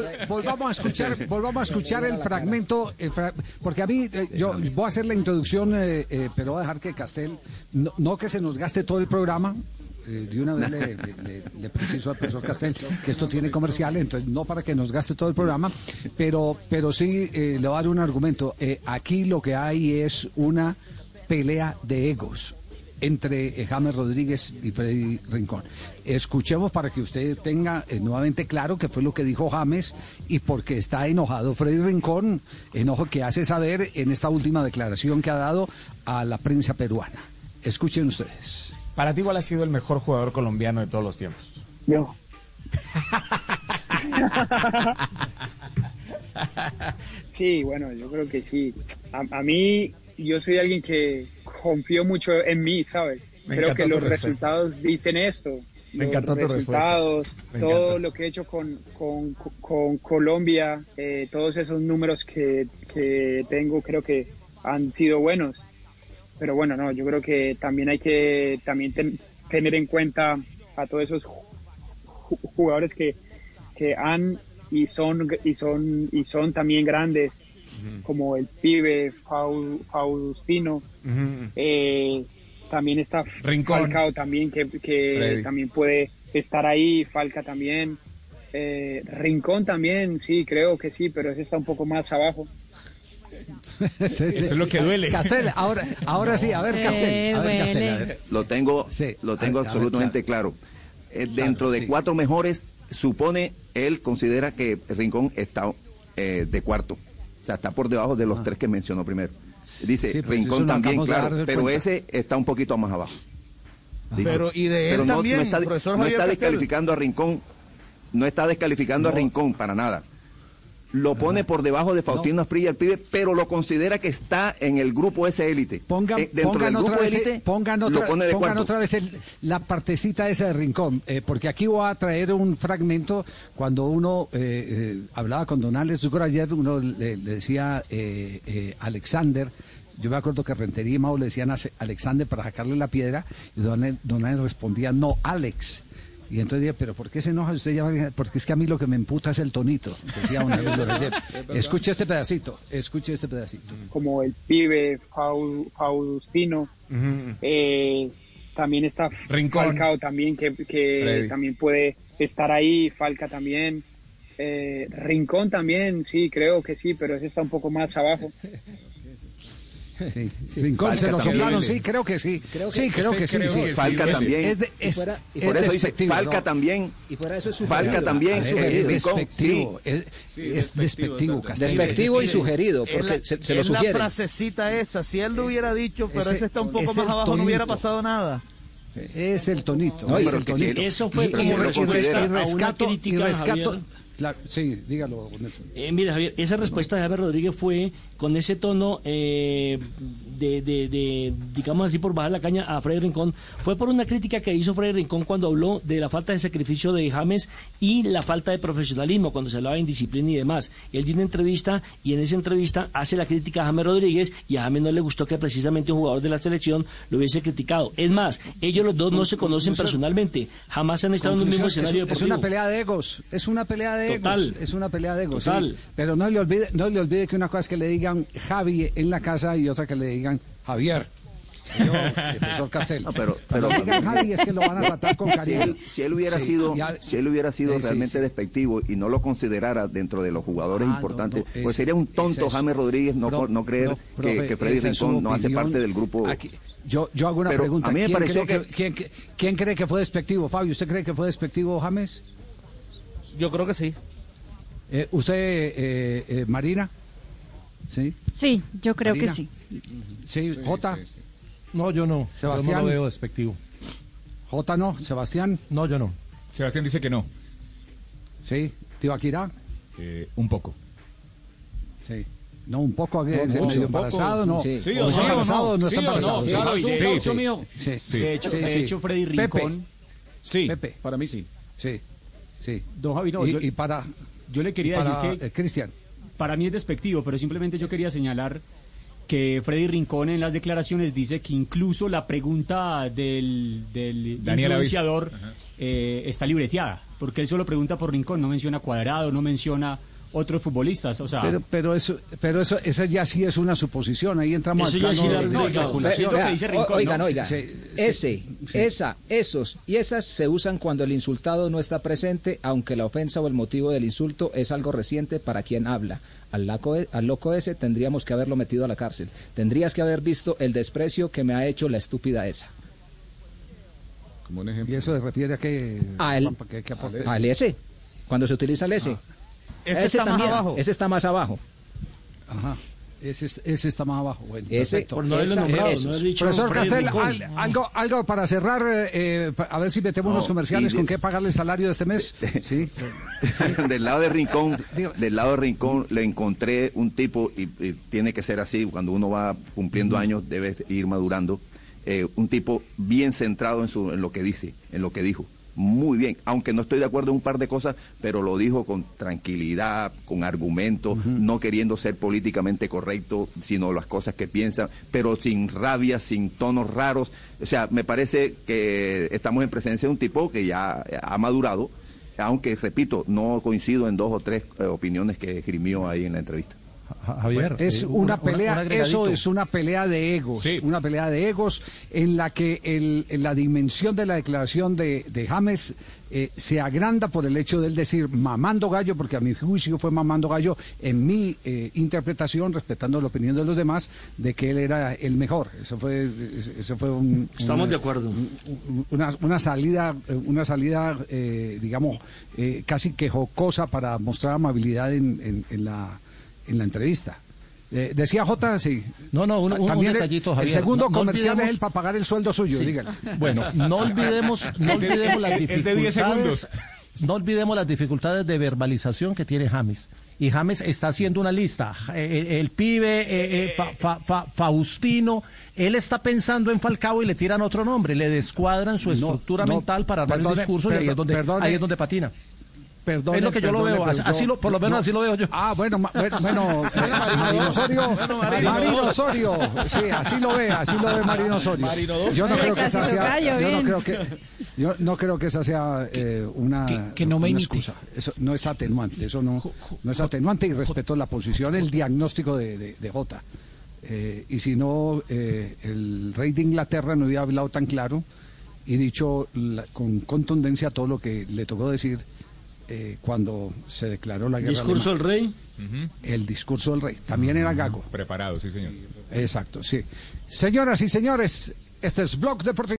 volvamos a escuchar, volvamos a escuchar el fragmento, porque a mí, eh, yo voy a hacer la introducción, eh, eh, pero voy a dejar que Castel, no, que se nos gaste todo el programa, de una vez le, preciso al profesor Castel que esto tiene comercial, entonces no para que nos gaste todo el programa, pero, pero sí le voy a dar un argumento. aquí lo que hay es una pelea de egos entre eh, James Rodríguez y Freddy Rincón. Escuchemos para que usted tenga eh, nuevamente claro qué fue lo que dijo James y por qué está enojado Freddy Rincón, enojo que hace saber en esta última declaración que ha dado a la prensa peruana. Escuchen ustedes. Para ti, ¿cuál ha sido el mejor jugador colombiano de todos los tiempos? Yo. sí, bueno, yo creo que sí. a mí, yo soy alguien que confío mucho en mí, ¿sabes? Creo que los resultados dicen esto. Me encantó los resultados, todo lo que he hecho con, con, Colombia, eh, todos esos números que, que tengo creo que han sido buenos. Pero bueno, no, yo creo que también hay que también tener en cuenta a todos esos jugadores que, que han y son y son y son también grandes como el pibe Faustino. Eh, también está Falcao también, que, también puede estar ahí, Falca también. Eh, Rincón también, sí, creo que sí, pero ese está un poco más abajo. Eso es lo que duele. Castel, ahora, ahora sí, a ver, Castel. Lo tengo, lo tengo absolutamente claro. Eh, dentro de cuatro mejores, supone, él considera que Rincón está de cuarto. O sea, está por debajo de los ah. tres que mencionó primero. Dice Rincón también, claro, pero ese está un poquito más abajo. Pero y de él también, no está, no está descalificando a Rincón, no está descalificando a Rincón para nada lo pone por debajo de Faustino Asprilla el pibe, pero lo considera que está en el grupo ese élite. Pongan, eh, dentro del grupo élite, pongan otra, pongan otra vez la partecita esa de Rincón, eh, porque aquí voy a traer un fragmento cuando uno eh, hablaba con Don Alex Zurayev, uno le, decía Alexander, yo me acuerdo que Rentería y Mau le decían a Alexander para sacarle la piedra, y Don, Don Alex respondía, no, Alex. Y entonces dije, pero ¿por qué se enoja usted? Ya? Porque es que a mí lo que me emputa es el tonito, decía una vez Escuche este pedacito, escuche este pedacito. Como el pibe Faustino, eh, también está Falcao también, que, también puede estar ahí, Falca también. Eh, Rincón también, sí, creo que sí, pero ese está un poco más abajo. Sí, Rincón se lo soplaron, sí, creo que sí. sí, creo que, sí. Falca también. por eso dice Falca también. Y fuera eso es Falca también. Es despectivo. Es despectivo. Despectivo y sugerido, porque se, lo sugiere. la frasecita esa, si él lo hubiera dicho, pero ese está un poco más abajo, no hubiera pasado nada. Es el tonito. No, es el tonito. Eso fue como respuesta a una crítica, sí, dígalo, eh, mira, Javier, esa respuesta de Javier Rodríguez fue con ese tono eh, de, de, digamos así, por bajar la caña a Freddy Rincón, fue por una crítica que hizo Freddy Rincón cuando habló de la falta de sacrificio de James y la falta de profesionalismo, cuando se hablaba de indisciplina y demás. Él dio una entrevista y en esa entrevista hace la crítica a James Rodríguez y a James no le gustó que precisamente un jugador de la selección lo hubiese criticado. Es más, ellos los dos no se conocen personalmente, jamás han estado en un mismo escenario es, Es una pelea de egos, es una pelea de egos. Es una pelea de egos. Pero no le, olvide, no le olvide que una cosa es que le digan Javi en la casa y otra que le digan Javier. Yo, profesor Castel. pero, pero Javi es que lo van a tratar con cariño. Si él, hubiera sido, si él hubiera sido realmente despectivo y no lo considerara dentro de los jugadores ah, importantes, pues sería un tonto James Rodríguez no, no creer que, Freddy Rincón no hace parte del grupo. yo, yo hago una pregunta. A mí me ¿Quién, pareció cree que, ¿quién, cree que fue despectivo? Fabio, ¿usted cree que fue despectivo James? Yo creo que sí. Eh, ¿Usted, eh, eh, Marina? ¿Sí? Sí, yo creo que sí. ¿Sí, Jota? No, yo no. Sebastián. no lo veo despectivo. Jota no, Sebastián. No, yo no. Sebastián dice que no. ¿Sí? ¿Tío Akira? Eh, un poco. Sí. No, un poco no, es medio embarazado, no. Sí, sí o, sí, embarazado, no, está embarazado. Sí, sí, mío. Sí, De hecho, de hecho Freddy Rincón. Sí, Pepe. para mí sí. Sí, sí. Don Javi, no, y, y para... Yo le quería decir que... Eh, Cristian. para mí es despectivo, pero simplemente yo quería señalar que Freddy Rincón en las declaraciones dice que incluso la pregunta del, del influenciador eh, está libreteada porque él solo pregunta por Rincón, no menciona Cuadrado, no menciona otros futbolistas, o sea... Pero, pero eso, pero eso, esa ya sí es una suposición, ahí entramos al plano de, de especulación. Oigan, oigan, ese, esa, esos y esas se usan cuando el insultado no está presente, aunque la ofensa o el motivo del insulto es algo reciente para quien habla. Al, laco, al loco ese tendríamos que haberlo metido a la cárcel. Tendrías que haber visto el desprecio que me ha hecho la estúpida esa. Como un ejemplo. ¿Y eso se refiere a qué? A él. Al ese. Cuando se utiliza el ese. Ese, está también, más abajo. Ese está más abajo. Ajá. Ese, ese está más abajo. Bueno, ese, por no haberlo nombrado. No Profesor Castel, algo, algo para cerrar, eh, a ver si metemos unos comerciales, ¿con qué pagarle el salario de este mes? Sí. del lado de Rincón, del lado de Rincón le encontré un tipo, y, tiene que ser así, cuando uno va cumpliendo años debe ir madurando, eh, un tipo bien centrado en, su, en lo que dice, en lo que dijo muy bien, aunque no estoy de acuerdo en un par de cosas, pero lo dijo con tranquilidad, con argumentos, no queriendo ser políticamente correcto, sino las cosas que piensa, pero sin rabia, sin tonos raros. O sea, me parece que estamos en presencia de un tipo que ya ha madurado, aunque, repito, no coincido en dos o tres eh, opiniones que esgrimió ahí en la entrevista. Javier, es eh, una pelea, eso es una pelea de egos, una pelea de egos en la que el, la dimensión de la declaración de, de James eh, se agranda por el hecho de él decir mamando gallo, porque a mi juicio fue mamando gallo en mi eh, interpretación, respetando la opinión de los demás, de que él era el mejor. Eso fue, eso fue un, Estamos de acuerdo. una, una, salida, una salida, digamos, casi que jocosa para mostrar amabilidad en, en la en la entrevista. Eh, decía J, sí. No, no, un, También detallito, Javier. El segundo comercial es el para pagar el sueldo suyo, dígale. Bueno, no olvidemos, no olvidemos las dificultades. No olvidemos las dificultades de verbalización que tiene James. Y James está haciendo una lista. Eh, eh, el, pibe, Faustino, él está pensando en Falcao y le tiran otro nombre, le descuadran su estructura mental para armar el discurso y ahí es donde, ahí es donde patina. Perdón, es lo que yo lo veo, así lo, por lo menos así lo veo yo. Ah, bueno, bueno, eh, Marino Osorio, Marino Osorio, sí, así lo ve, así lo ve Marino Osorio. Yo no creo que esa sea, yo no creo que, yo no creo que esa sea eh, una, que, no me una excusa. Eso no es atenuante, eso no, no es atenuante y respeto la posición, el diagnóstico de, de, de Jota. Eh, y si no, eh, el rey de Inglaterra no hubiera hablado tan claro y dicho la, con contundencia todo lo que le tocó decir eh, cuando se declaró la guerra. ¿Discurso del rey? El discurso del rey. También era gago. Preparado, sí, señor. Exacto, sí. Señoras y señores, este es Blog Deportivo.